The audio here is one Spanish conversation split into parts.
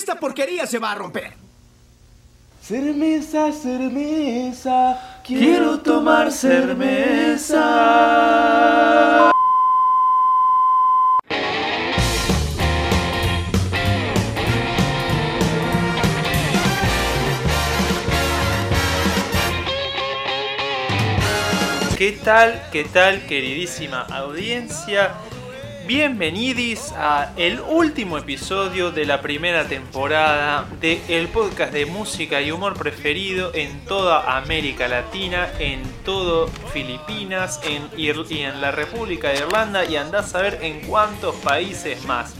Esta porquería se va a romper. Cermesa, cermesa, quiero tomar cermesa. ¿Qué tal, qué tal, queridísima audiencia? Bienvenidis a el último episodio de la primera temporada de el podcast de música y humor preferido en toda América Latina, en todo Filipinas, en y en la República de Irlanda y andás a ver en cuántos países más.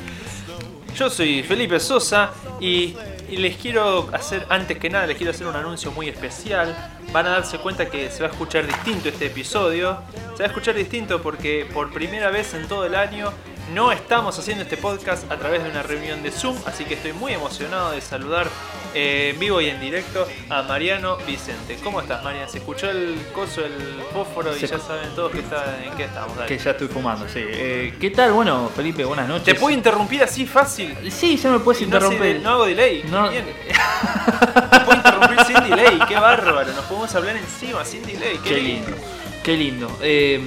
Yo soy Felipe Sosa y, y les quiero hacer, antes que nada, les quiero hacer un anuncio muy especial. Van a darse cuenta que se va a escuchar distinto este episodio. Se va a escuchar distinto porque por primera vez en todo el año no estamos haciendo este podcast a través de una reunión de Zoom, así que estoy muy emocionado de saludar eh, en vivo y en directo a Mariano Vicente. ¿Cómo estás, Mariano? ¿Se escuchó el coso, el fósforo y Se- ya saben todos que está, en qué estamos? Dale. Que ya estoy fumando, sí. Eh, ¿Qué tal? Bueno, Felipe, buenas noches. ¿Te puedo interrumpir así fácil? Sí, ya me puedes no, interrumpir. no hago delay. No. Bien. Te puedo interrumpir sin delay. Qué bárbaro. Nos podemos hablar encima sin delay. Qué, Qué lindo, qué lindo. Eh,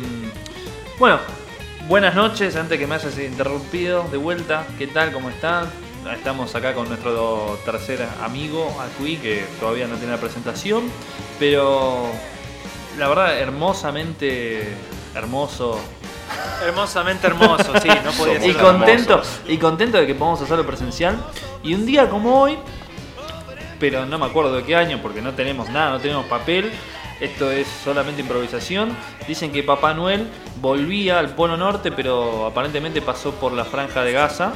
bueno, buenas noches, antes que me hayas interrumpido de vuelta. ¿Qué tal? ¿Cómo están? Estamos acá con nuestro tercer amigo, Acui, que todavía no tiene la presentación, pero la verdad, hermosamente hermoso Hermosamente hermoso, sí. No podía ser y contento hermosos. y contento de que podamos hacerlo presencial y un día como hoy pero no me acuerdo de qué año porque no tenemos nada no tenemos papel esto es solamente improvisación dicen que Papá Noel volvía al Polo Norte pero aparentemente pasó por la franja de Gaza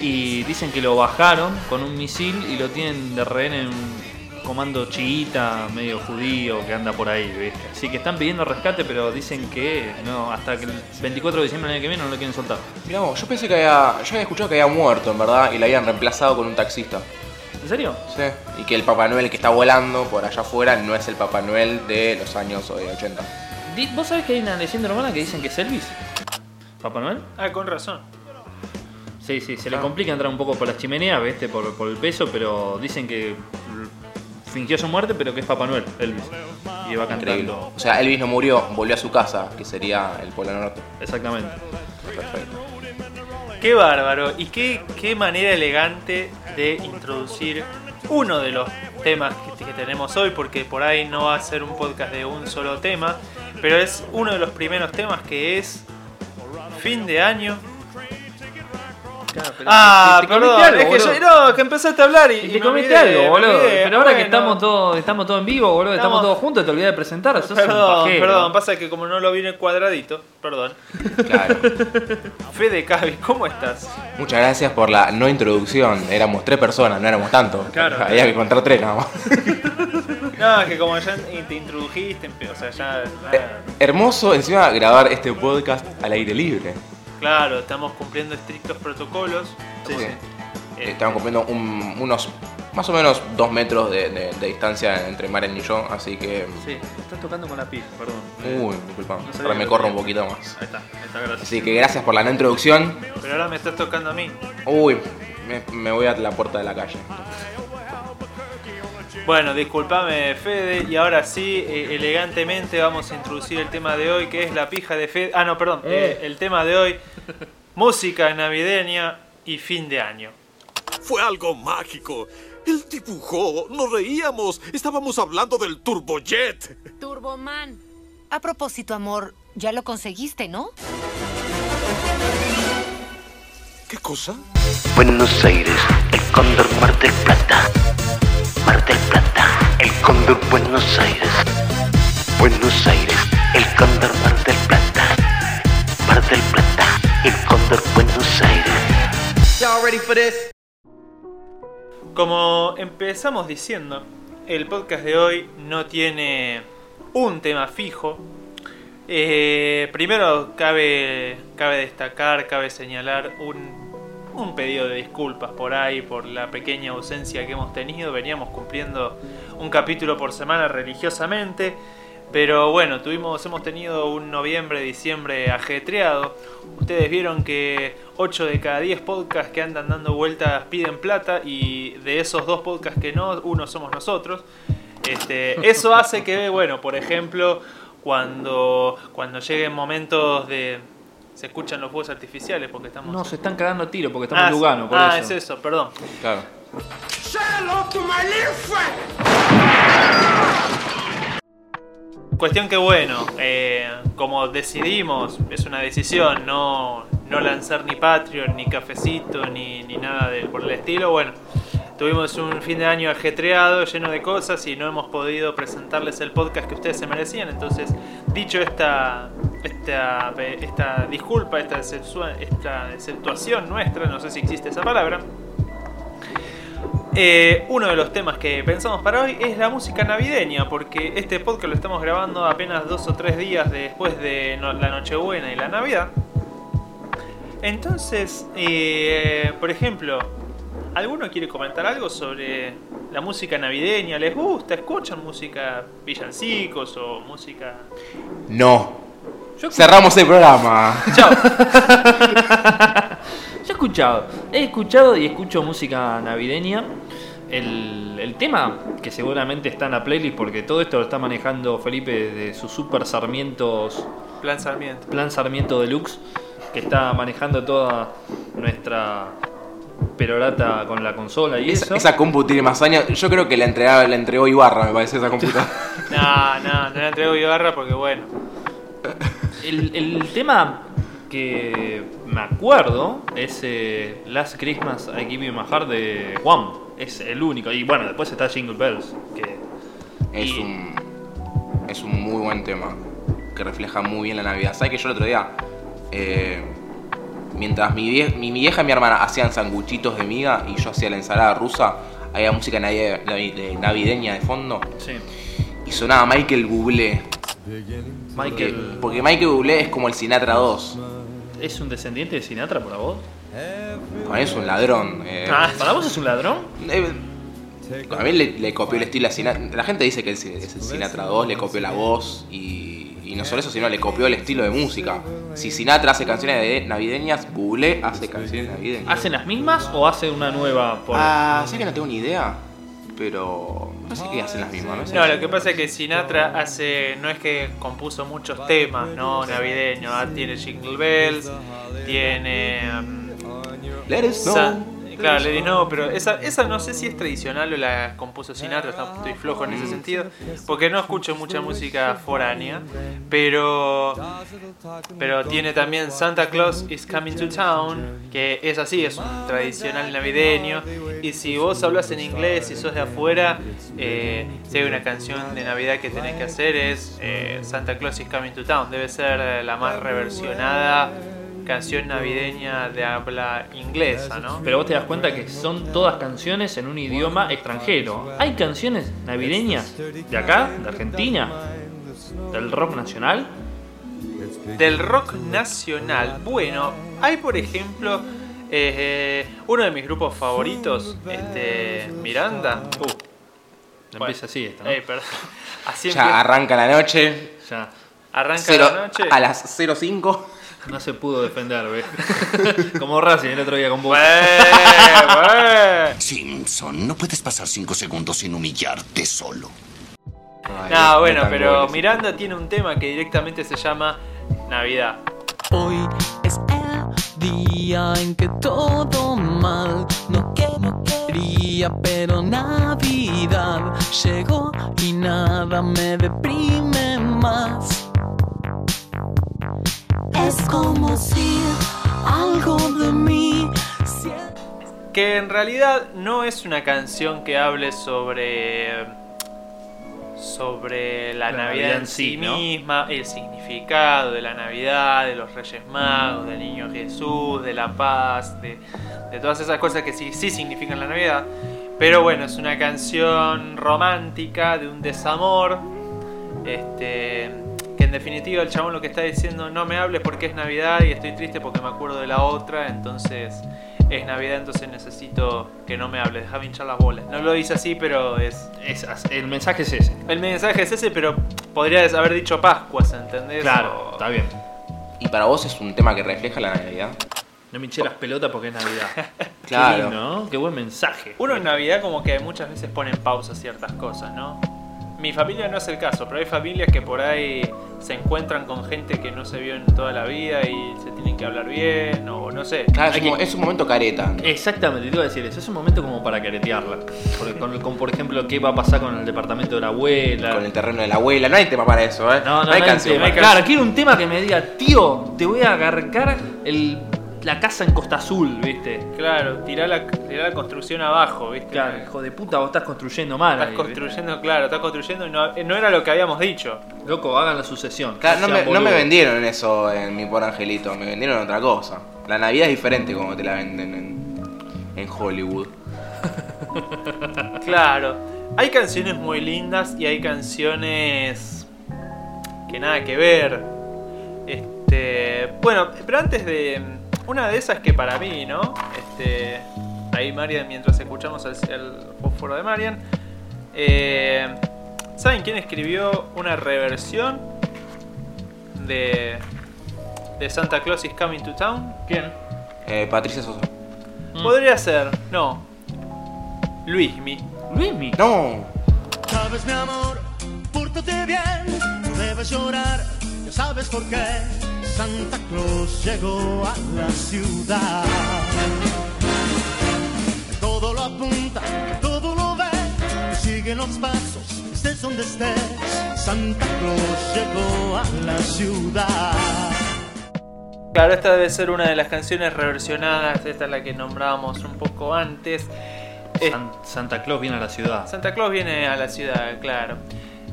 y dicen que lo bajaron con un misil y lo tienen de rehén en un comando chiita medio judío que anda por ahí ¿viste? así que están pidiendo rescate pero dicen que no hasta que el 24 de diciembre del año que viene no lo quieren soltar Mirá vos, yo pensé que había. Yo había escuchado que había muerto, en verdad, y lo habían reemplazado con un taxista. ¿En serio? Sí. Y que el Papá Noel que está volando por allá afuera no es el Papá Noel de los años eh, 80. Di- ¿Vos sabés que hay una leyenda urbana que dicen que es Elvis? ¿Papá Noel? Ah, con razón. Sí, sí, se le Ah. complica entrar un poco por las chimeneas, ¿viste? Por, por el peso, pero dicen que fingió su muerte, pero que es Papá Noel, Elvis. Y va Increíble. cantando. O sea, Elvis no murió, volvió a su casa, que sería el Polo Norte. Exactamente. Perfecto. Qué bárbaro. Y qué, qué manera elegante de introducir uno de los temas que, tenemos hoy, porque por ahí no va a ser un podcast de un solo tema, pero es uno de los primeros temas que es fin de año. Ah, te- te perdón, comiste algo, es que yo, no, que empezaste a hablar y, te comiste algo, boludo. Pero ahora que estamos todos, estamos todos en vivo, boludo, estamos, Estamos- todos juntos, te olvidé de presentar. Sos Perdón, perdón, pasa que como no lo vi en el cuadradito, perdón. Claro. Fede Cavi, ¿cómo estás? Muchas gracias por la no introducción. Éramos tres personas, no éramos tantos. Claro. Había que contar tres nada más. No, es que como ya te introdujiste, o sea, ya. Eh. Hermoso encima grabar este podcast al aire libre. Claro, estamos cumpliendo estrictos protocolos. Sí. Eh, Estamos cumpliendo un- unos más o menos dos metros de, de- de distancia entre Maren y yo, así que. Sí, estás tocando con la pija, perdón. Uy, disculpa. No Ahora me corro un poquito más. Ahí está, ahí está, gracias. Así que gracias por la no introducción. Pero ahora me estás tocando a mí. Uy, me, me voy a la puerta de la calle. Bueno, discúlpame, Fede, y ahora sí, eh, elegantemente vamos a introducir el tema de hoy, que es la pija de Fede. Ah, no, perdón, eh, el tema de hoy, música navideña y fin de año. Fue algo mágico. Él dibujó, nos reíamos, estábamos hablando del Turbojet. Turboman. A propósito, amor, ya lo conseguiste, ¿no? ¿Qué cosa? Buenos Aires, el cóndor Mar del Plata. Mar del Plata, cóndor Buenos Aires. Buenos Aires, el cóndor Mar del Plata. Mar del Plata, el cóndor Buenos Aires. Como empezamos diciendo, el podcast de hoy no tiene un tema fijo. Eh, primero cabe, cabe destacar, cabe señalar un, un pedido de disculpas por ahí por la pequeña ausencia que hemos tenido. Veníamos cumpliendo un capítulo por semana religiosamente. Pero bueno, tuvimos, hemos tenido un noviembre, diciembre ajetreado. Ustedes vieron que 8 de cada 10 podcasts que andan dando vueltas piden plata y de esos dos podcasts que no, uno somos nosotros. Este, eso hace que, bueno, por ejemplo, cuando, cuando lleguen momentos de... Se escuchan los fuegos artificiales porque estamos... No, se están cagando a tiro porque estamos ah, en Lugano, por ah, eso. es eso, perdón. Claro. Cuestión que bueno, eh, como decidimos, es una decisión, no, no lanzar ni Patreon, ni cafecito, ni, ni nada del, por el estilo, bueno, tuvimos un fin de año ajetreado, lleno de cosas y no hemos podido presentarles el podcast que ustedes se merecían, entonces dicho esta, esta, esta disculpa, esta, esta exceptuación nuestra, no sé si existe esa palabra, eh, uno de los temas que pensamos para hoy es la música navideña, porque este podcast lo estamos grabando apenas dos o tres días después de la Nochebuena y la Navidad. Entonces, eh, por ejemplo, ¿alguno quiere comentar algo sobre la música navideña? ¿Les gusta? ¿Escuchan música villancicos o música... No. Yo- Cerramos el programa. Chao. Yo he escuchado, he escuchado y escucho música navideña. El, el tema que seguramente está en la playlist porque todo esto lo está manejando Felipe de sus Super Sarmientos, Plan Sarmiento. Plan Sarmiento Deluxe, que está manejando toda nuestra perorata con la consola y Esa, eso. esa compu tiene más años. Yo creo que la, entregaba- la entregó Ibarra, me parece, esa computadora. No, no, no la entrego Ibarra porque bueno. El, el tema que me acuerdo es eh, Last Christmas I Give You My Heart de Juan. Es el único. Y bueno, después está Jingle Bells. Que Es Y- un. Es un muy buen tema. Que refleja muy bien la Navidad. ¿Sabes que yo el otro día. eh, mientras mi, vie- mi, mi vieja y mi hermana hacían sanguchitos de miga y yo hacía la ensalada rusa, había música navi- navi- de- navideña de fondo sí. y sonaba Michael Bublé. Porque, Michael, porque Michael Bublé es como el Sinatra 2. ¿es un descendiente de Sinatra para vos? Con eso un ladrón. eh. Ah, ¿Para vos es un ladrón? Eh, a mí le, le copió el estilo a Sinatra. La gente dice que es, es el Sinatra 2, le copió la voz y, y no solo eso, sino le copió el estilo de música. Si Sinatra hace canciones de- navideñas, Bublé hace canciones navideñas. ¿Hacen las mismas o hace una nueva? Por... Ah, sí que no tengo ni idea, pero no sé qué hacen las mismas. No, sé. No, lo que pasa es que Sinatra hace. No es que compuso muchos temas, ¿no? Navideños. Ah, Tiene Jingle Bells, tiene. um, Let it snow. Claro, le di no, pero esa, esa no sé si es tradicional o la compuso Sinatra, estoy flojo en ese sentido, porque no escucho mucha música foránea, pero pero tiene también Santa Claus is Coming to Town, que es así, es un tradicional navideño, y si vos hablas en inglés y sos de afuera, eh, si hay una canción de Navidad que tenés que hacer es eh, Santa Claus is Coming to Town, debe ser la más reversionada canción navideña de habla inglesa, ¿no? Pero vos te das cuenta que son todas canciones en un idioma extranjero. ¿Hay canciones navideñas de acá, de Argentina? ¿Del rock nacional? Del rock nacional. Bueno, hay por ejemplo eh, uno de mis grupos favoritos, este Miranda. Uh, empieza así esta, ¿no? Eh, perdón. Así Ya empieza. arranca la noche, Ya Arranca cero- la noche. a las 05. No se pudo defender, ¿ves? Como Racing el otro día con bue. Simpson, no puedes pasar cinco segundos sin humillarte solo. Ay, No, bueno, pero. Miranda tiene un tema que directamente se llama Navidad. Hoy es el día en que todo mal no, que, no quería, pero Navidad llegó y nada me deprime más. Es como si algo de mí Que en realidad no es una canción que hable sobre sobre la, La Navidad Navidad en en sí sí, ¿no? misma, el significado de la Navidad, de los Reyes Magos, del Niño Jesús, de la paz, de, de todas esas cosas que sí, sí significan la Navidad. Pero bueno, es una canción romántica de un desamor, este, que en definitiva el chabón lo que está diciendo, no me hables porque es Navidad y estoy triste porque me acuerdo de la otra, entonces es Navidad, entonces necesito que no me hables, déjame hinchar las bolas. No lo dice así, pero es... Es- el mensaje es ese. El mensaje es ese, pero podrías haber dicho Pascuas, ¿entendés? Claro, O- está bien. ¿Y para vos es un tema que refleja la Navidad? No me hinché las pelotas porque es Navidad. Claro. Qué lindo, ¿no? Qué buen mensaje. Uno en Navidad como que muchas veces pone en pausa ciertas cosas, ¿no? Mi familia no es el caso, pero hay familias que por ahí se encuentran con gente que no se vio en toda la vida y se tienen que hablar bien, o no sé. Claro, es, un, que- es un momento careta. Exactamente, te iba a decir eso. Es un momento como para caretearla. Porque con, con, por ejemplo, qué va a pasar con el departamento de la abuela. Con el terreno de la abuela. No hay tema para eso, ¿eh? No, no, hay no hay canción. tema. Claro, quiero un tema que me diga, tío, te voy a agarcar el, la casa en Costa Azul, ¿viste? Claro, tirá la, tirá la construcción abajo, ¿viste? Claro, hijo de puta, vos estás construyendo mal. Estás ahí, construyendo, claro, estás construyendo y no, eh, no era lo que habíamos dicho. Loco, hagan la sucesión. Claro, no, me, no me vendieron eso en mi por angelito, me vendieron otra cosa. La Navidad es diferente como te la venden en, en Hollywood. Claro, hay canciones muy lindas y hay canciones que nada que ver. Este, bueno, pero antes de una de esas que para mí, ¿no? Este, ahí Marian mientras escuchamos el, el fósforo de Marian, eh, ¿saben quién escribió una reversión de de Santa Claus is Coming to Town? ¿Quién? Eh, Patricia Sosa. Mm. Podría ser, no. Luismi. Luismi. No, Sabes, mi amor, pórtate bien, no debes llorar, ya sabes por qué. Santa Claus llegó a la ciudad. Todo lo apunta, todo lo ve, sigue los pasos, estés donde estés. Santa Claus llegó a la ciudad. Claro, esta debe ser una de las canciones reversionadas, esta es la que nombrábamos un poco antes. San- Santa Claus viene a la ciudad. Santa Claus viene a la ciudad, claro.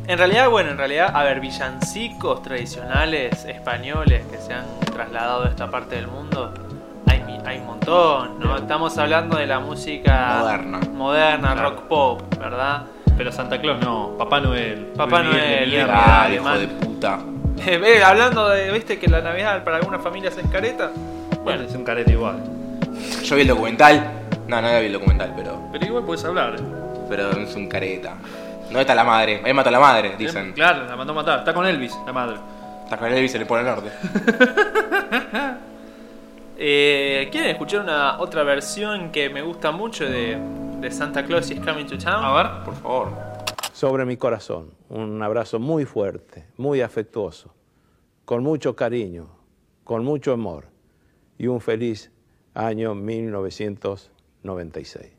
En realidad, bueno, en realidad, a ver, villancicos tradicionales españoles que se han trasladado a esta parte del mundo, hay, hay un montón, ¿no? Estamos hablando de la música Moderna. moderna, Claro. rock pop, ¿verdad? Pero Santa Claus no, Papá Noel. Papá Miguel de Noel, mierda. Ah, hijo man. de puta. Hablando de, viste, que la Navidad para algunas familias es careta. Bueno, es un carete igual. Yo vi el documental. No, no vi el documental, pero. Pero igual puedes hablar. ¿eh? Pero es un careta. ¿Dónde está la madre? Ahí mató a la madre, dicen. Claro, la mandó a matar. Está con Elvis, la madre. Está con Elvis y se le pone el norte. Eh, ¿Quieren escuchar una otra versión que me gusta mucho de, de Santa Claus is Coming to Town? A ver. Por favor. sobre mi corazón. Un abrazo muy fuerte, muy afectuoso, con mucho cariño, con mucho amor y un feliz año 1996.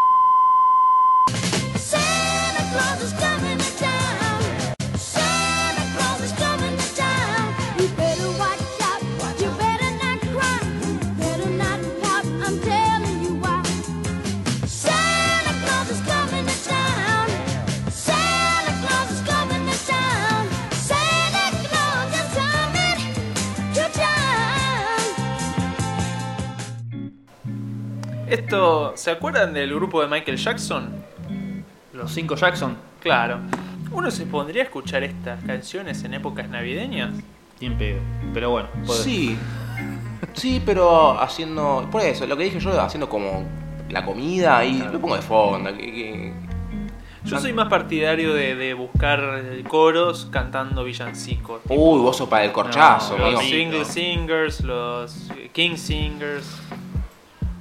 ¿Se acuerdan del grupo de Michael Jackson? Los cinco Jackson. Claro. ¿Uno se pondría a escuchar estas canciones en épocas navideñas? Bien pedo. Pero bueno, puede. Sí. Sí, pero haciendo. Por eso, lo que dije yo, haciendo como la comida y lo pongo de fondo. que- que- Yo soy más partidario de, de buscar coros cantando villancicos. Uy, vos sos para el corchazo, No, amigo. Los single singers, los king singers.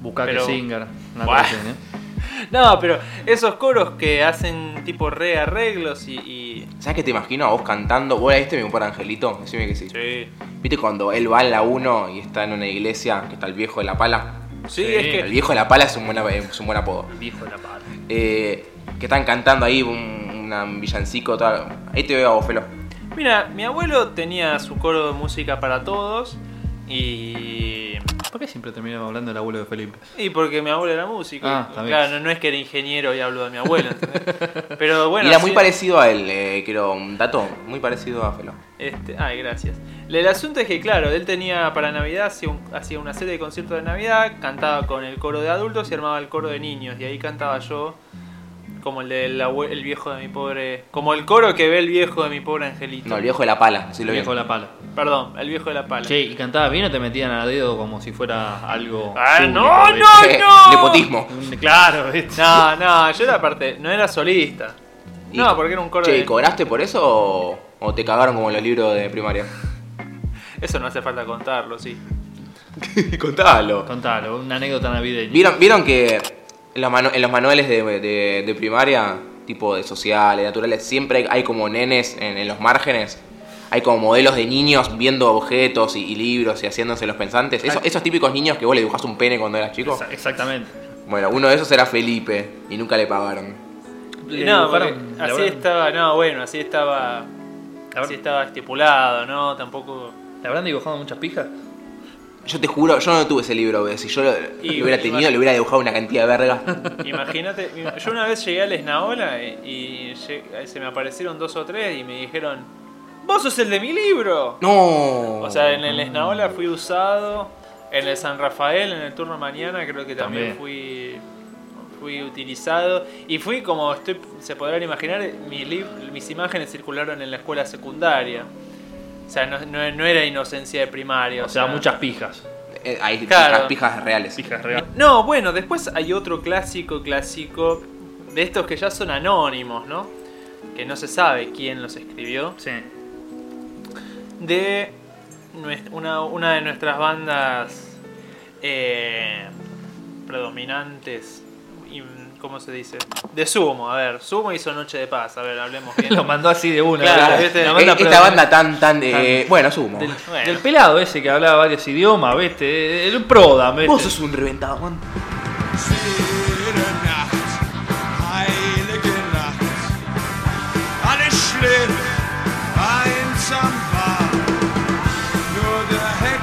Busca que Pero- singer. Una cosa así, ¿eh? No, pero esos coros que hacen tipo re arreglos y. y- ¿Sabes qué te imagino a vos cantando? Vos este mi por Angelito, decime que sí. Sí. ¿Viste cuando él va en la 1 y está en una iglesia que está el viejo de la pala? Sí, Sí, es El que. viejo de la pala es un buen, es un buen apodo. El viejo de la pata. Eh, que están cantando ahí un, un villancico. Tal. Ahí te veo a vos, Felo. Mira, mi abuelo tenía su coro de música para todos y. ¿Por qué siempre terminamos hablando del abuelo de Felipe? Y porque mi abuelo era músico. Ah, y- claro, no, no es que era ingeniero y hablo de mi abuelo. Pero bueno. y era muy sí, parecido a él, eh, quiero un dato, muy parecido a Felo. Este, ay, gracias. El asunto es que, claro, él tenía para Navidad, hacía, un- hacía una serie de conciertos de Navidad, cantaba con el coro de adultos y armaba el coro de niños. Y ahí cantaba yo Como el del abue- el viejo de mi pobre. Como el coro que ve el viejo de mi pobre angelito. No, el viejo de la pala, sí El lo vi. viejo de la pala. Perdón, el viejo de la pala. Che, ¿y cantabas bien o te metían a dedo como si fuera algo. Ah, público, no, no, no. Nepotismo. Claro, ¿viste? No, no, yo era parte. No era solista. Y- No, porque era un coro Che, de. ¿y ¿cobraste por eso o, o te cagaron como en los libros de primaria? Eso no hace falta contarlo, sí. Contalo. Contalo, una anécdota navideña. ¿Vieron, ¿Vieron que en los, manu- en los manuales de, de- de primaria, tipo de sociales, naturales, siempre hay, hay como nenes en, en los márgenes? Hay como modelos de niños viendo objetos y, y libros y haciéndose los pensantes. Eso- esos típicos niños que vos le dibujás un pene cuando eras chico. Exa- Exactamente. Bueno, uno de esos era Felipe y nunca le pagaron. Le no, dibujaron- porque la así verdad- estaba. No, bueno, así estaba. Así estaba estipulado, ¿no? Tampoco. ¿Le habrán dibujado muchas pijas? Yo te juro, yo no tuve ese libro, si yo lo, Y- lo hubiera tenido, le hubiera dibujado una cantidad de verga. Imagínate, yo una vez llegué al Esnaola y, se me aparecieron dos o tres y me dijeron: ¡Vos sos el de mi libro! No. O sea, en el Esnaola fui usado, en el San Rafael, en el turno mañana, creo que también, También. fui fui utilizado y fui como estoy, se podrán imaginar, mis, mis imágenes circularon en la escuela secundaria. O sea, no, no- no era inocencia de primaria. O sea, muchas pijas. Eh, hay Claro. pijas, pijas reales. Pijas reales. No, bueno, después hay otro clásico, clásico, de estos que ya son anónimos, ¿no? Que no se sabe quién los escribió. Sí. De una, una de nuestras bandas eh, predominantes, ¿cómo se dice? De Sumo, a ver, Sumo hizo Noche de Paz, a ver, hablemos bien. Lo mandó así de una. Claro, ¿verdad? ¿viste? La Eh, banda esta banda tan, tan de... Tan- bueno, sumo. Del, Bueno. del pelado ese que hablaba varios idiomas, ¿viste? El Prodam, ¿viste? Vos sos un reventado, man.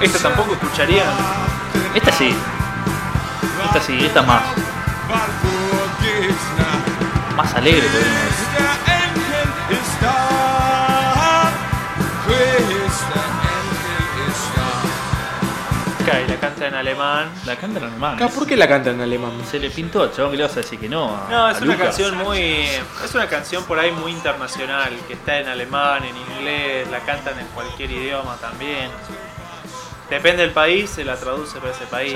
Esto tampoco escucharían. Esta sí. Esta sí, esta más. Más alegre, podríamos decir. Y la canta en alemán. La canta en alemán. ¿Por qué la cantan en alemán? Se le pintó chabón que le vas a decir que no. a- No, a es una Lucas. canción muy. Es una canción por ahí muy internacional, que está en alemán, en inglés, la cantan en cualquier idioma también. Depende del país, se la traduce para ese país.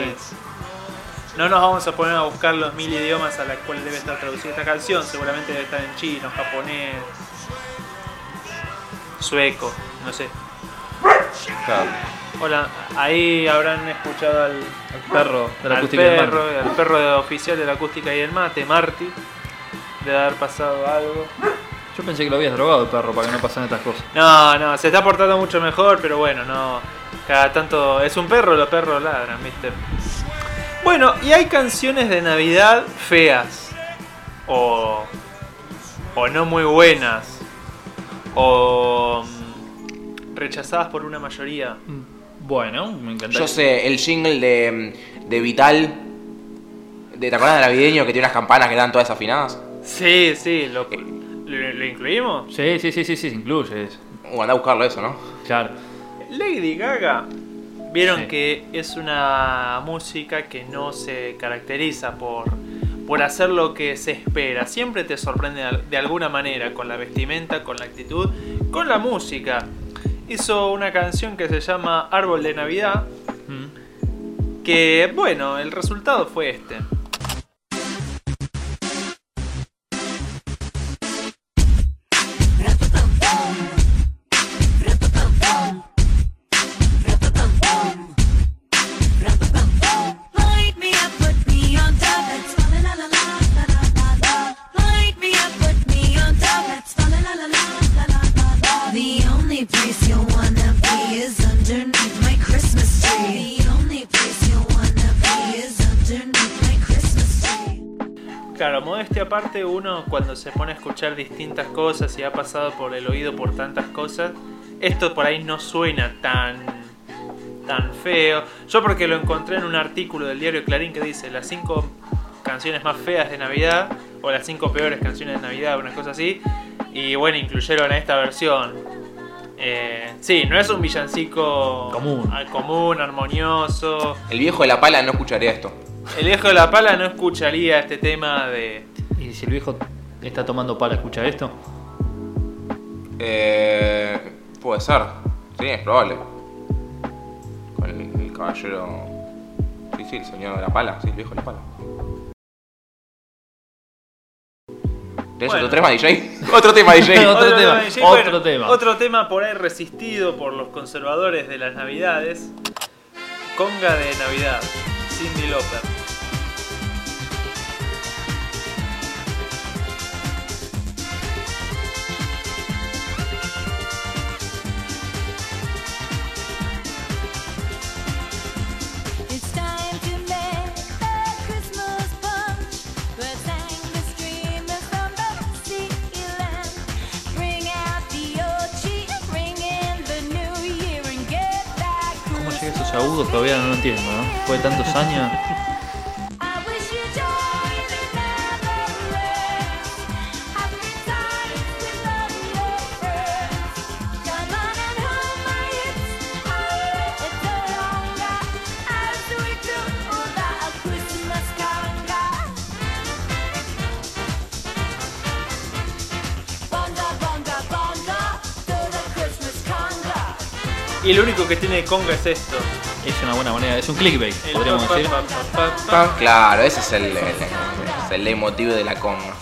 No nos vamos a poner a buscar los mil idiomas a los cuales debe estar traducida esta canción, seguramente debe estar en chino, japonés, sueco, no sé. Hola, ahí habrán escuchado al, perro de la al acústica del perro, mate. al perro de- oficial de la acústica y el mate, Marty, de haber pasado algo. Yo pensé que lo habías drogado el perro para que no pasaran estas cosas. No, no, se está portando mucho mejor, pero bueno, no. Cada tanto. Es un perro, los perros ladran, ¿viste? Bueno, y hay canciones de Navidad feas. O. O no muy buenas. O. mm, Rechazadas por una mayoría. Bueno, me encantaría. Yo sé, el jingle de, de Vital. De, ¿Te acuerdas de navideño que tiene unas campanas que dan todas desafinadas? Sí, sí, lo, ¿lo, lo incluimos? Sí, sí, sí, sí, sí, se incluye eso. Uh, anda a buscarlo eso, ¿no? Claro. Lady Gaga. Vieron Sí. que es una música que no se caracteriza por, por hacer lo que se espera. Siempre te sorprende de alguna manera con la vestimenta, con la actitud, con la música. Hizo una canción que se llama Árbol de Navidad. Mm. Que bueno, el resultado fue este. Aparte, uno cuando se pone a escuchar distintas cosas y ha pasado por el oído por tantas cosas, esto por ahí no suena tan tan feo. Yo porque lo encontré en un artículo del diario Clarín que dice las cinco canciones más feas de Navidad o las cinco peores canciones de Navidad, una cosa así, y bueno, incluyeron esta versión. Eh, sí, no es un villancico Común. común, armonioso. El viejo de la pala no escucharía esto. El viejo de la pala no escucharía este tema de Y si el viejo está tomando pala escucha esto? Eh, puede ser. Sí, es probable. Con el, el caballero. Sí, sí, el señor de la pala. Sí, el viejo de la pala. ¿Tenés Bueno. otro tema, DJ? otro tema, DJ. Otro tema, sí, otro tema. Otro tema por ahí resistido por los conservadores de las navidades. Conga de Navidad, Cindy Lauper. Agudos? Todavía no lo entiendo, ¿no? De tantos años. Único que tiene Conga es esto. Es una buena manera, es un clickbait, El podríamos pa, pa, decir. pa, pa, pa, pa. Claro, ese es el, el, es el leitmotiv de la conga.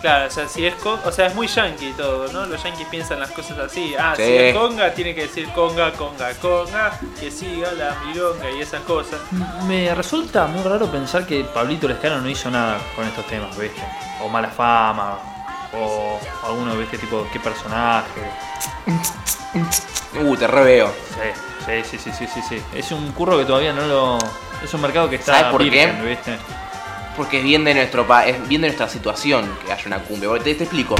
Claro, o sea, si es con- o sea, es muy yankee todo, ¿no? Los yankees piensan las cosas así. Ah, Sí. si es conga, tiene que decir conga, conga, conga, que siga la milonga y esas cosas. Me resulta muy raro pensar que Pablito Lescano no hizo nada con estos temas, ¿viste? O mala fama, o alguno, ¿viste? Tipo, qué personaje. Uh, te reveo. Sí, sí, sí, sí, sí, sí. Es un curro que todavía no lo. Es un mercado que está ¿Sabes por virgen, qué? ¿viste? Porque es bien de nuestro pa es bien de nuestra situación que haya una cumbia. Te, te explico.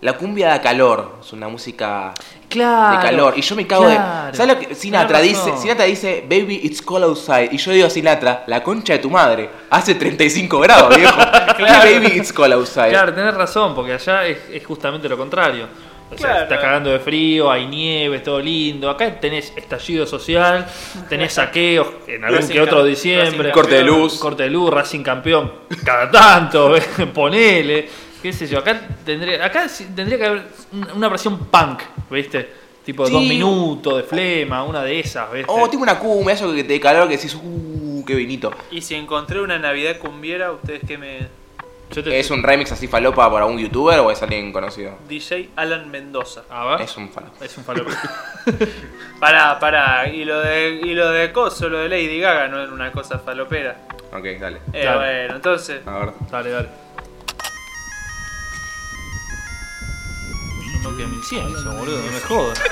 La cumbia da calor, es una música Claro. de calor. Y yo me cago claro. de. ¿Sabes lo que Sinatra dice? Sinatra dice, baby, it's cold outside. Y yo digo a Sinatra, la concha de tu madre. Hace 35 grados, viejo. ¿Qué baby, it's cold outside. Claro, tenés razón, porque allá es, es justamente lo contrario. O sea, Claro. está cagando de frío, hay nieve, es todo lindo. Acá tenés estallido social, tenés saqueos en algún Racing que otro diciembre. Racing Corte de luz. Corte de luz, Racing campeón cada tanto, ponele. Qué sé yo, acá tendría, acá sí tendría que haber un- una versión punk, ¿viste? Tipo de Sí. dos minutos de flema, una de esas, ¿viste? Oh, tengo una cumbia, eso que te calor que decís, uh, qué vinito. Y si encontré una Navidad cumbiera, ¿ustedes qué me...? Te- ¿Es un remix así falopa para un youtuber o es alguien conocido? DJ Alan Mendoza. A ver. Es un falopa. Es un falopa. Pará, pará. Y lo de, y lo de Coso, lo de Lady Gaga, no era una cosa falopera. Ok, dale. Eh, Claro. bueno, entonces... A ver. Dale, dale. No me boludo, no me jodas.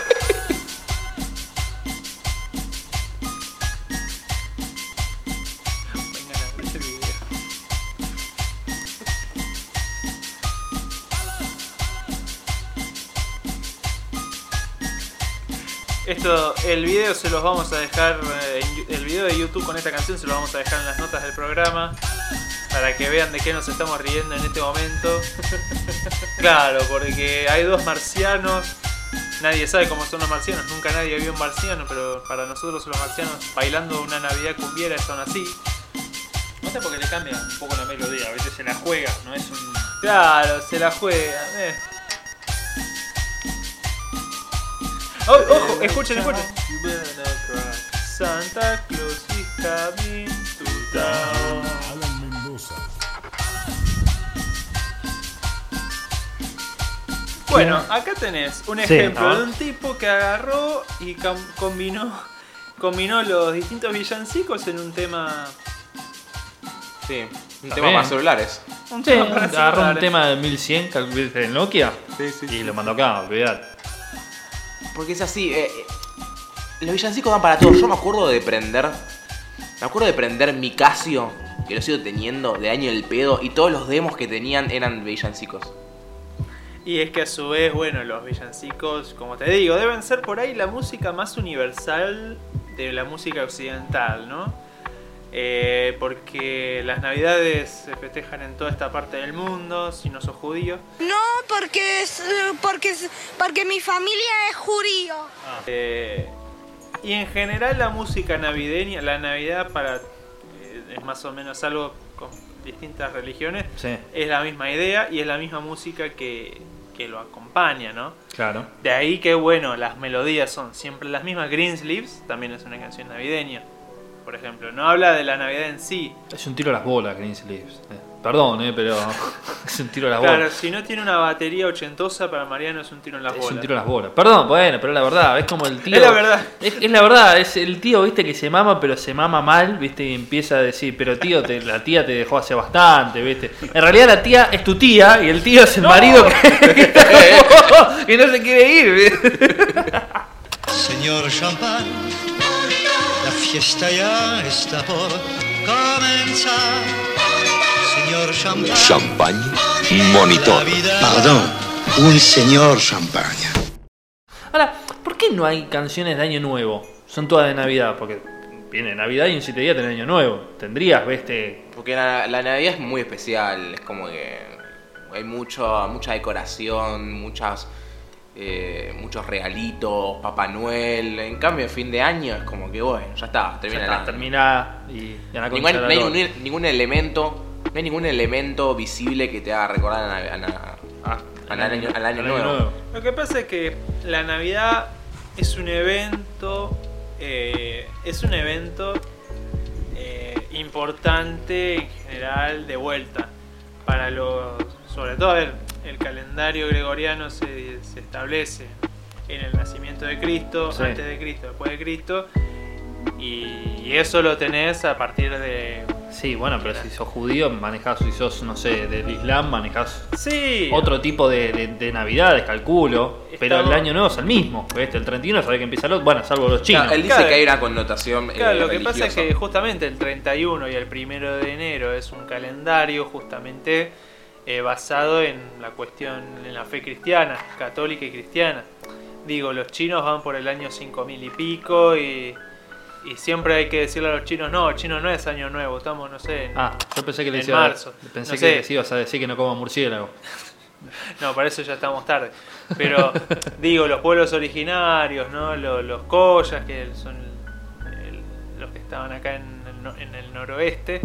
El video se los vamos a dejar, eh, el video de YouTube con esta canción se lo vamos a dejar en las notas del programa para que vean de qué nos estamos riendo en este momento. Claro, porque hay dos marcianos, nadie sabe cómo son los marcianos, nunca nadie vio un marciano, pero para nosotros los marcianos bailando una Navidad cumbiera son así. No sé porque le cambia un poco la melodía, a veces se la juega, no es un. Claro, se la juega. Eh. Oh, ojo, escuchen, escuchen. Santa Claus is coming to town. Alan Mendoza. Bueno, acá tenés un Sí, ejemplo a de un tipo que agarró y combinó, combinó los distintos villancicos en un tema. Sí, un tema para celulares. Un Sí, tema para agarró un celulares. tema de 1100 cal- de Nokia Sí, sí. y lo mandó acá, olvidate. Porque es así, eh, eh, los villancicos van para todos. Yo me acuerdo de prender, me acuerdo de prender mi Casio, que lo sigo teniendo, de año del pedo, y todos los demos que tenían eran villancicos. Y es que a su vez, bueno, los villancicos, como te digo, deben ser por ahí la música más universal de la música occidental, ¿no? Eh, porque las navidades se festejan en toda esta parte del mundo, si no sos judío. No, porque es, porque es- porque mi familia es judío. Eh, y en general la música navideña, la Navidad para eh, es más o menos algo con- distintas religiones, Sí, es la misma idea y es la misma música que, que lo acompaña, ¿no? claro. De ahí que, bueno, las melodías son siempre las mismas. Greensleeves también es una canción navideña, por ejemplo. No habla de la Navidad en sí. Es un tiro a las bolas, Greensleeves. Eh, perdón, eh, pero es un tiro a las Claro, bolas. si no tiene una batería ochentosa, para Mariano es un tiro en las Es bolas. un tiro a las bolas. Perdón, bueno, pero es la verdad, es como el tío. Es la verdad. Es, es la verdad, es el tío, viste, que se mama, pero se mama mal, viste, y empieza a decir, pero tío, te- la tía te dejó hace bastante, viste. En realidad la tía es tu tía y el tío es el marido que, que está que no se quiere ir, ¿viste? Señor Champán, la fiesta ya está por comenzar. Señor Champán. Champagne, monitor. Perdón, un señor champaña. Ahora, ¿por qué no hay canciones de Año Nuevo? Son todas de Navidad, porque viene Navidad y en siete días tenés Año Nuevo. Tendrías, viste, Porque la, la Navidad es muy especial, es como que hay mucho, mucha decoración, muchas, eh, muchos regalitos, Papá Noel. En cambio, fin de año es como que, bueno, ya está, termina ya está, termina y, y a la Ningún- concha de no hay ningún, ningún elemento, no hay ningún elemento visible que te haga recordar a, la- a Ah, al año, al año al nuevo. Lo que pasa es que la Navidad es un evento, eh, es un evento eh, importante en general de vuelta para los, sobre todo a ver, el calendario gregoriano se, se establece en el nacimiento de Cristo, Sí. antes de Cristo, después de Cristo, y, y eso lo tenés a partir de Sí, bueno, pero si sos judío, manejás, si sos, no sé, del Islam, manejás sí, otro tipo de, de, de navidades, calculo. Pero el año nuevo es el mismo. ¿viste? El 31 sabe que empieza el otro, bueno, salvo los chinos. Claro, él dice Claro. que hay una connotación. eh, lo que pasa es que justamente el 31 y el 1 de enero es un calendario justamente eh, basado en la cuestión, en la fe cristiana, católica y cristiana. Digo, los chinos van por el año 5000 y pico y, y siempre hay que decirle a los chinos, no, chino no es año nuevo, estamos, no sé, en- Ah, yo pensé que en iba, marzo. pensé No que les ibas a decir que no coman murciélago. No, para eso ya estamos tarde. Pero digo, los pueblos originarios, ¿no? Los, los collas, que son el- los que estaban acá en el, en el noroeste.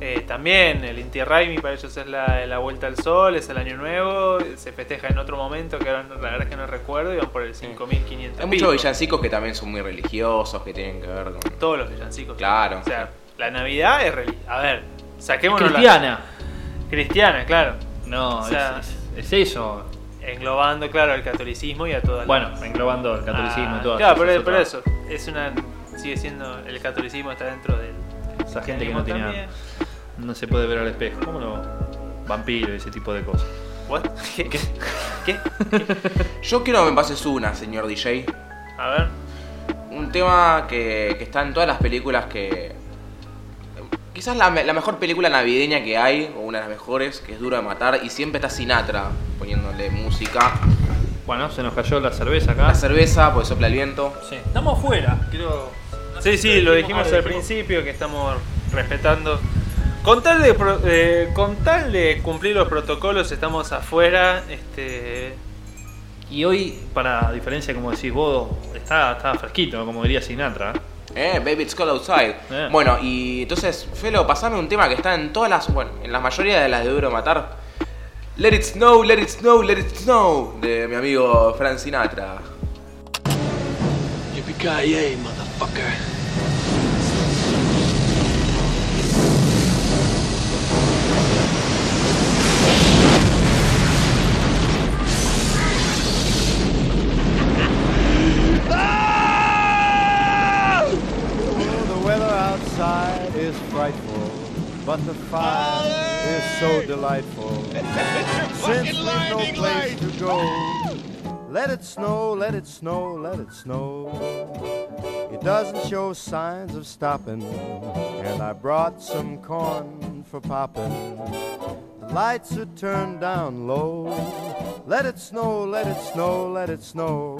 Eh, también el Inti Raymi para ellos es la, la vuelta al sol, es el año nuevo, se festeja en otro momento que ahora la verdad es que no recuerdo, y van por el 5500. Hay pico. muchos villancicos que también son muy religiosos, que tienen que ver con. Todos los villancicos. Claro. O sea, la Navidad es religiosa. A ver, saquémonos la- Cristiana. Cristiana, claro. No, O sea, es, es- es eso. Englobando, claro, al catolicismo y a toda la Bueno, englobando el catolicismo Ah, y todo. Claro, por, por eso. Es una. Sigue siendo. El catolicismo está dentro del. Esa gente que no cristianismo tenía. también. No se puede ver al espejo. ¿Cómo no? Vampiro y ese tipo de cosas. ¿What? ¿Qué? ¿Qué? ¿Qué? Yo quiero que me pases una, señor DJ. A ver. Un tema que, que está en todas las películas que. Quizás la, me- la mejor película navideña que hay, o una de las mejores, que es Duro de Matar, y siempre está Sinatra poniéndole música. Bueno, se nos cayó la cerveza acá. La cerveza, pues sopla el viento. Sí, estamos afuera. Creo. Sí, sí, lo dijimos al principio que estamos respetando. Con tal de, pro- eh, con tal de cumplir los protocolos, estamos afuera. Este. Y hoy, para diferencia, como decís vos, está, está fresquito, como diría Sinatra. Eh, Baby It's Cold Outside. Eh. Bueno, y entonces, Felo, pasame un tema que está en todas las. Bueno, en la mayoría de las de Duro Matar. Let it snow, let it snow, let it snow. De mi amigo Frank Sinatra. Yippee-ki-yay, motherfucker. But the fire is so delightful. Since we've no place to go, let it snow, let it snow, let it snow. It doesn't show signs of stopping, and I brought some corn for popping. The lights are turned down low. Let it snow, let it snow, let it snow.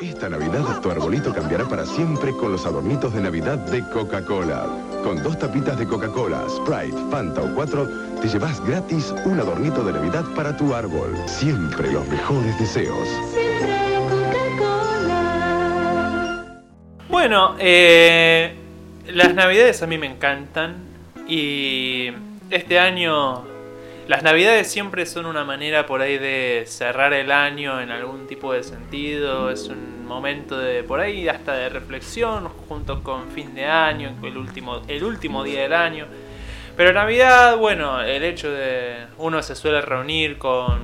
Esta Navidad tu arbolito cambiará para siempre con los adornitos de Navidad de Coca-Cola. Con dos tapitas de Coca-Cola, Sprite, Fanta o cuatro, te llevas gratis un adornito de Navidad para tu árbol. Siempre los mejores deseos. Bueno, eh, las navidades a mí me encantan. Y este año, las navidades siempre son una manera por ahí de cerrar el año en algún tipo de sentido. Es un momento de por ahí hasta de reflexión junto con fin de año, el último, el último día del año. Pero Navidad, bueno, el hecho de uno se suele reunir con,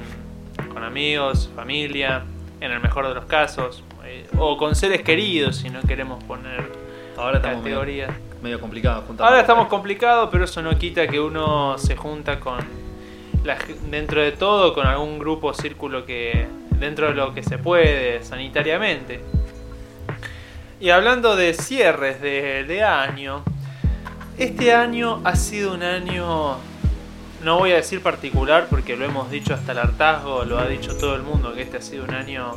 con amigos, familia, en el mejor de los casos, eh, o con seres queridos si no queremos poner Ahora estamos medio, categorías. medio complicados. juntarnos. Ahora estamos complicados, pero eso no quita que uno se junta con dentro de todo con algún grupo, círculo que dentro de lo que se puede sanitariamente. Y hablando de cierres de año, este año ha sido un año, no voy a decir particular porque lo hemos dicho hasta el hartazgo, lo ha dicho todo el mundo que este ha sido un año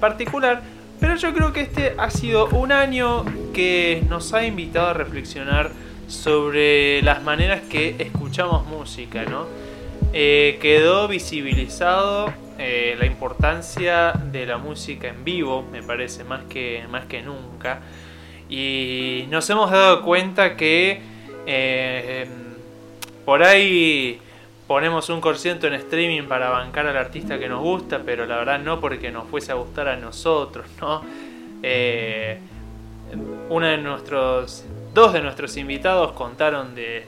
particular, pero yo creo que este ha sido un año que nos ha invitado a reflexionar sobre las maneras que escuchamos música, ¿no? Eh, quedó visibilizado eh, la importancia de la música en vivo, me parece, más que, más que nunca. Y nos hemos dado cuenta que eh, por ahí ponemos un concierto en streaming para bancar al artista que nos gusta, pero la verdad no porque nos fuese a gustar a nosotros, ¿no? Una de nuestros, dos de nuestros invitados contaron de,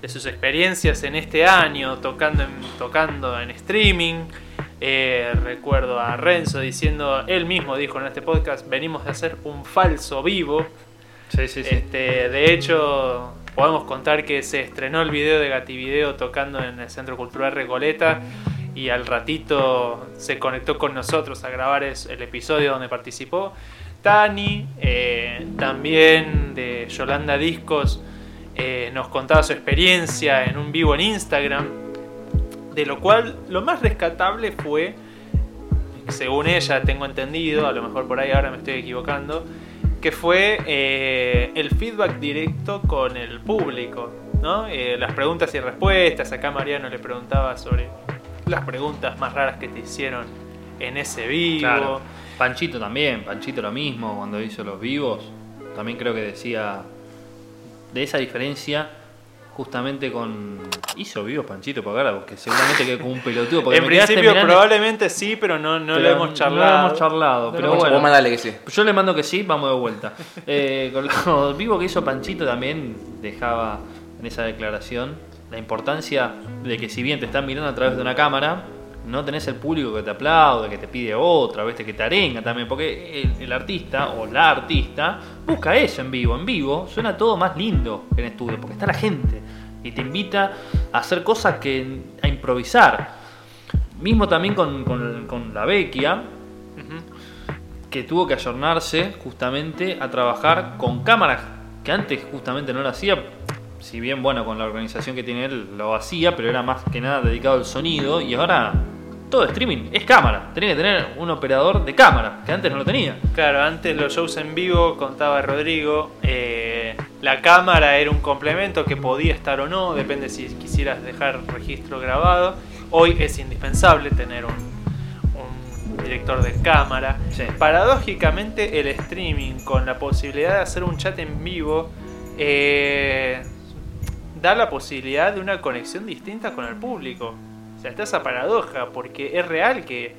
de sus experiencias en este año tocando en, tocando en streaming. Eh, recuerdo a Renzo diciendo, él mismo dijo en este podcast, venimos de hacer un falso vivo. Sí, sí, sí. Este, de hecho, podemos contar que se estrenó el video de Gativideo tocando en el Centro Cultural Recoleta y al ratito se conectó con nosotros a grabar el episodio donde participó. Tani, eh, también de Yolanda Discos, eh, nos contaba su experiencia en un vivo en Instagram, de lo cual lo más rescatable fue, según ella tengo entendido, a lo mejor por ahí ahora me estoy equivocando, que fue eh, el feedback directo con el público, ¿no? Eh, las preguntas y respuestas, acá Mariano le preguntaba sobre las preguntas más raras que te hicieron en ese vivo. Claro. Panchito también, Panchito lo mismo cuando hizo los vivos. También creo que decía de esa diferencia justamente con hizo vivos Panchito por acá, porque seguramente quedó como un pelotudo. Porque en principio mirando- probablemente sí, pero no, no lo pero hemos charlado. No lo hemos charlado, pero lo bueno. Vos mandale que sí. Yo le mando que sí, vamos de vuelta. Eh, con lo vivo que hizo Panchito también dejaba en esa declaración la importancia de que si bien te están mirando a través de una cámara, no tenés el público que te aplaude, que te pide otra, ¿viste? que te arenga también, porque el, el artista o la artista busca eso en vivo. En vivo suena todo más lindo que en estudio, porque está la gente y te invita a hacer cosas que a improvisar. Mismo también con, con- con la Vecchia, que tuvo que ayornarse justamente a trabajar con cámaras que antes justamente no lo hacía. Si bien, bueno, con la organización que tiene él lo hacía, pero era más que nada dedicado al sonido. Y ahora todo streaming es cámara. Tenía que tener un operador de cámara, que antes no lo tenía. Claro, antes los shows en vivo, contaba Rodrigo, eh, la cámara era un complemento que podía estar o no, depende si quisieras dejar registro grabado. Hoy es indispensable tener un, un director de cámara. Paradójicamente el streaming con la posibilidad de hacer un chat en vivo eh, da la posibilidad de una conexión distinta con el público. Está esa paradoja, porque es real que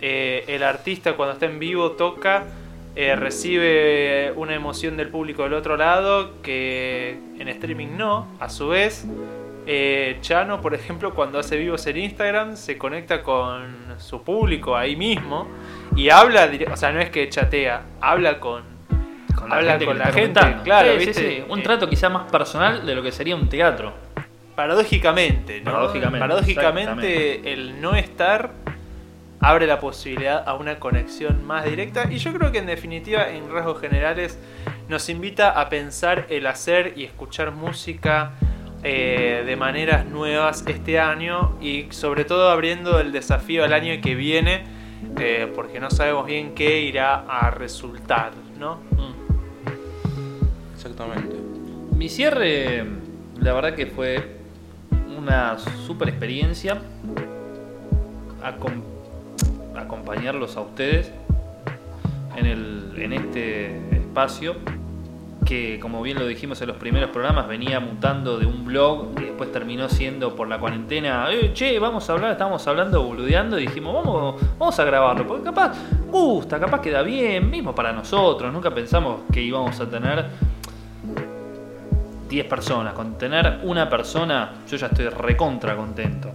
eh, el artista cuando está en vivo toca, eh, recibe una emoción del público del otro lado que en streaming no. A su vez, eh, Chano, por ejemplo, cuando hace vivos en Instagram, se conecta con su público ahí mismo y habla, o sea, no es que chatea, habla con, Con la habla gente con la gente, claro, Sí, sí, ¿viste? sí. Un Eh, trato quizá más personal de lo que sería un teatro. Paradójicamente, ¿no? Paradójicamente, el no estar abre la posibilidad a una conexión más directa y yo creo que en definitiva, en rasgos generales, nos invita a pensar el hacer y escuchar música eh, de maneras nuevas este año y sobre todo abriendo el desafío al año que viene eh, porque no sabemos bien qué irá a resultar, ¿no? Exactamente. Mi cierre, la verdad que fue una super experiencia. Acom- acompañarlos a ustedes en, el, en este espacio que como bien lo dijimos en los primeros programas, venía mutando de un blog que después terminó siendo por la cuarentena, eh, che, vamos a hablar, estábamos hablando, boludeando, y dijimos, vamos, vamos a grabarlo, porque capaz gusta, capaz queda bien, mismo para nosotros, nunca pensamos que íbamos a tener 10 personas, con tener una persona yo ya estoy recontra contento.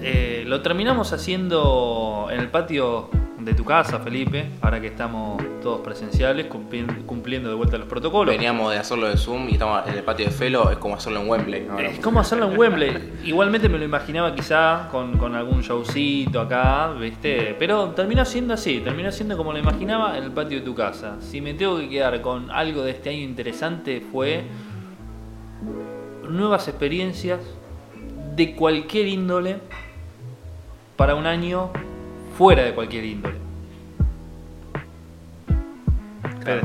Eh, lo terminamos haciendo en el patio de tu casa, Felipe, ahora que estamos todos presenciales, cumpli- cumpliendo de vuelta los protocolos. Veníamos de hacerlo de Zoom y estamos en el patio de Felo, es como hacerlo en Wembley. Es como hacerlo en Wembley. Igualmente me lo imaginaba quizá con, con algún showcito acá, ¿viste? Pero terminó siendo así, terminó siendo como lo imaginaba en el patio de tu casa. Si me tengo que quedar con algo de este año interesante fue nuevas experiencias de cualquier índole para un año fuera de cualquier índole. Fede.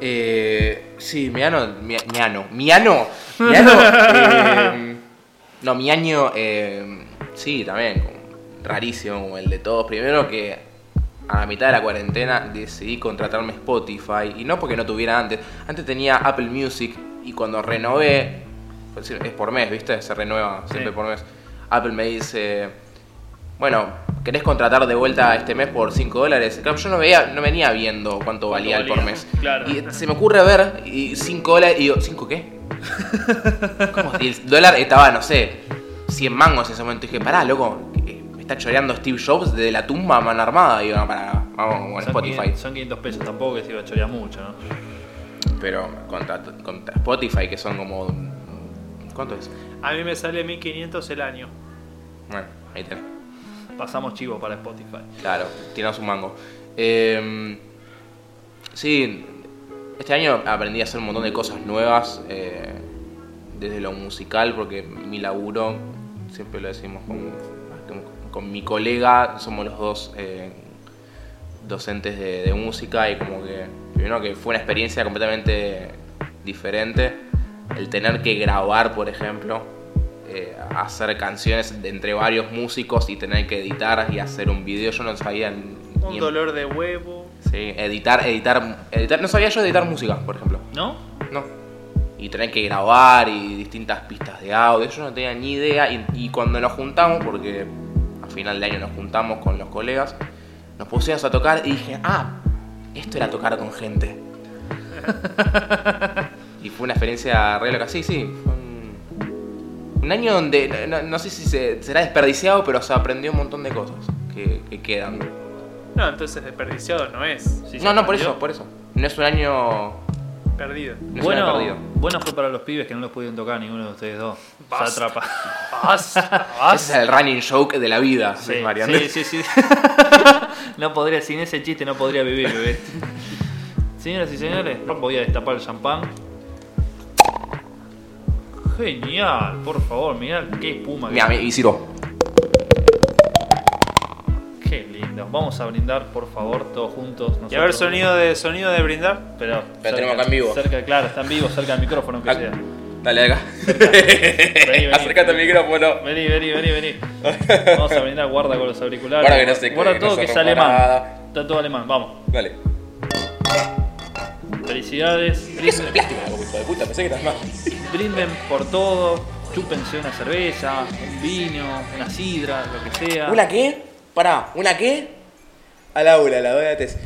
Eh, sí, Miano, Mi- Miano, Miano, Miano, eh, no, mi año, eh, sí, también, rarísimo como el de todos. Primero que a la mitad de la cuarentena decidí contratarme Spotify y no porque no tuviera antes. Antes tenía Apple Music y cuando renové, pues es por mes, ¿viste? Se renueva siempre Sí. por mes. Apple me dice, bueno, ¿querés contratar de vuelta este mes por 5 dólares? Claro, yo no veía, no venía viendo cuánto valía el por mes. claro. Y se me ocurre ver, y 5 dólares, y digo, ¿5 qué? ¿Cómo? Y el dólar estaba, no sé, 100 mangos en ese momento. Y dije, pará, loco, eh, me está choreando Steve Jobs desde la tumba a mano armada. Y digo, para, vamos con Son Spotify. 500, son 500 pesos tampoco que se iba a chorear mucho, ¿no? Pero contra, contra Spotify, que son como. ¿Cuánto es? A mí me sale 1500 el año. Bueno, ahí tenés. Pasamos chivo para Spotify. Claro, tiramos un mango. Eh, sí, este año aprendí a hacer un montón de cosas nuevas, eh, desde lo musical, porque mi laburo, siempre lo decimos con, con- con mi colega, somos los dos eh, docentes de, de música y como que, primero que fue una experiencia completamente diferente, el tener que grabar, por ejemplo, eh, hacer canciones de entre varios músicos y tener que editar y hacer un video, yo no sabía ni Un en- dolor de huevo. Sí, editar, editar, editar. No sabía yo editar música, por ejemplo. ¿No? No. Y tener que grabar y distintas pistas de audio. Yo no tenía ni idea. Y, y cuando nos juntamos, porque a final de año nos juntamos con los colegas, nos pusimos a tocar y dije, ah, esto era tocar con gente. y fue una experiencia re loca. Sí, sí. Fue un, año donde no, no sé si se, será desperdiciado, pero se aprendió un montón de cosas que, que quedan. No, entonces desperdiciado no es. no, no, por eso, por eso. No es un año Perdido. No Bueno, perdido. bueno fue para los pibes que no los pudieron tocar ninguno de ustedes dos. Basta. Se atrapa. Basta, Ese es el running joke de la vida, Sí, sí, sí, sí. no podría, sin ese chiste no podría vivir, bebé. Señoras y señores, voy a destapar el champán. Genial, por favor, mirá qué espuma. que- Mira, y sirvo. Qué lindo. Vamos a brindar, por favor, todos juntos. Y a ver nosotros. sonido de sonido de brindar. Pero, Pero tenemos acá en vivo. Cerca, claro, está en vivo, cerca del micrófono, aunque sea. Dale acá. vení. Acércate al micrófono. Vení, vení, vení, vení. Vamos a brindar, guarda con los auriculares. Guarda que no se- Guarda que todo no se que es alemán. nada. Está todo alemán, vamos. Dale. Felicidades. ¿Qué es de plástico, loco, hijo de puta? Pensé que eras más. Brinden por todo. Chúpense una cerveza, un vino, una sidra, lo que sea. ¿Una qué? Pará, ¿una qué? A Laura, la doy antes.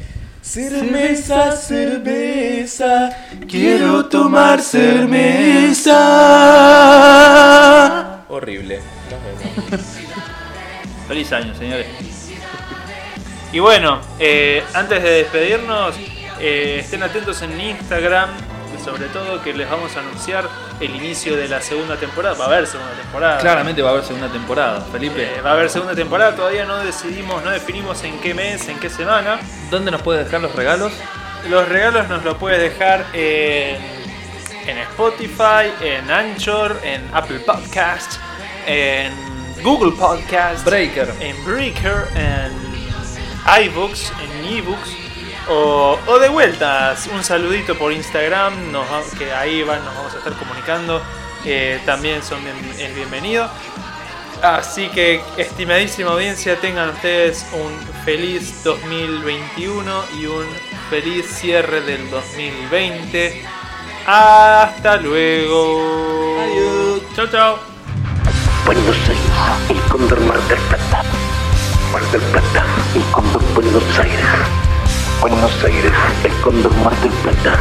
Cerveza, cerveza, quiero tomar cerveza. Horrible. Feliz año, señores. Y bueno, eh, antes de despedirnos, eh, estén atentos en Instagram, sobre todo que les vamos a anunciar el inicio de la segunda temporada. Va a haber segunda temporada. Claramente va a haber segunda temporada. Felipe, Eh, va a haber segunda temporada, todavía no decidimos, no definimos en qué mes, en qué semana. ¿dónde nos puedes dejar los regalos? Los regalos nos los puedes dejar en, en Spotify, en Anchor, en Apple Podcast, en Google Podcast, Breaker. en Breaker, en iBooks, en eBooks. O, o de vueltas, un saludito por Instagram, nos que ahí van, nos vamos a estar comunicando. eh, también son bien- es bienvenido. Así que, estimadísima audiencia, tengan ustedes un feliz 2021 y un feliz cierre del 2020. Hasta luego. Adiós. Chao, chao. Buenos Aires, el cóndor Mar del Plata. Mar del Plata, el cóndor Buenos Aires. Buenos Aires, el cóndor Mar del Plata.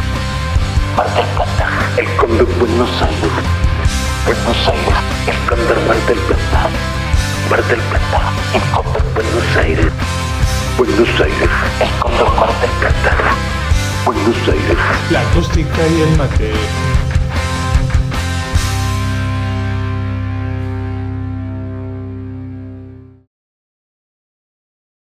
Mar del Plata, el cóndor Buenos Aires. Buenos Aires, el cóndor Mar del Plata. Mar del Plata, el cóndor Buenos Aires. Buenos Aires, el cóndor Mar del Plata. Buenos Aires. La acústica y el mate.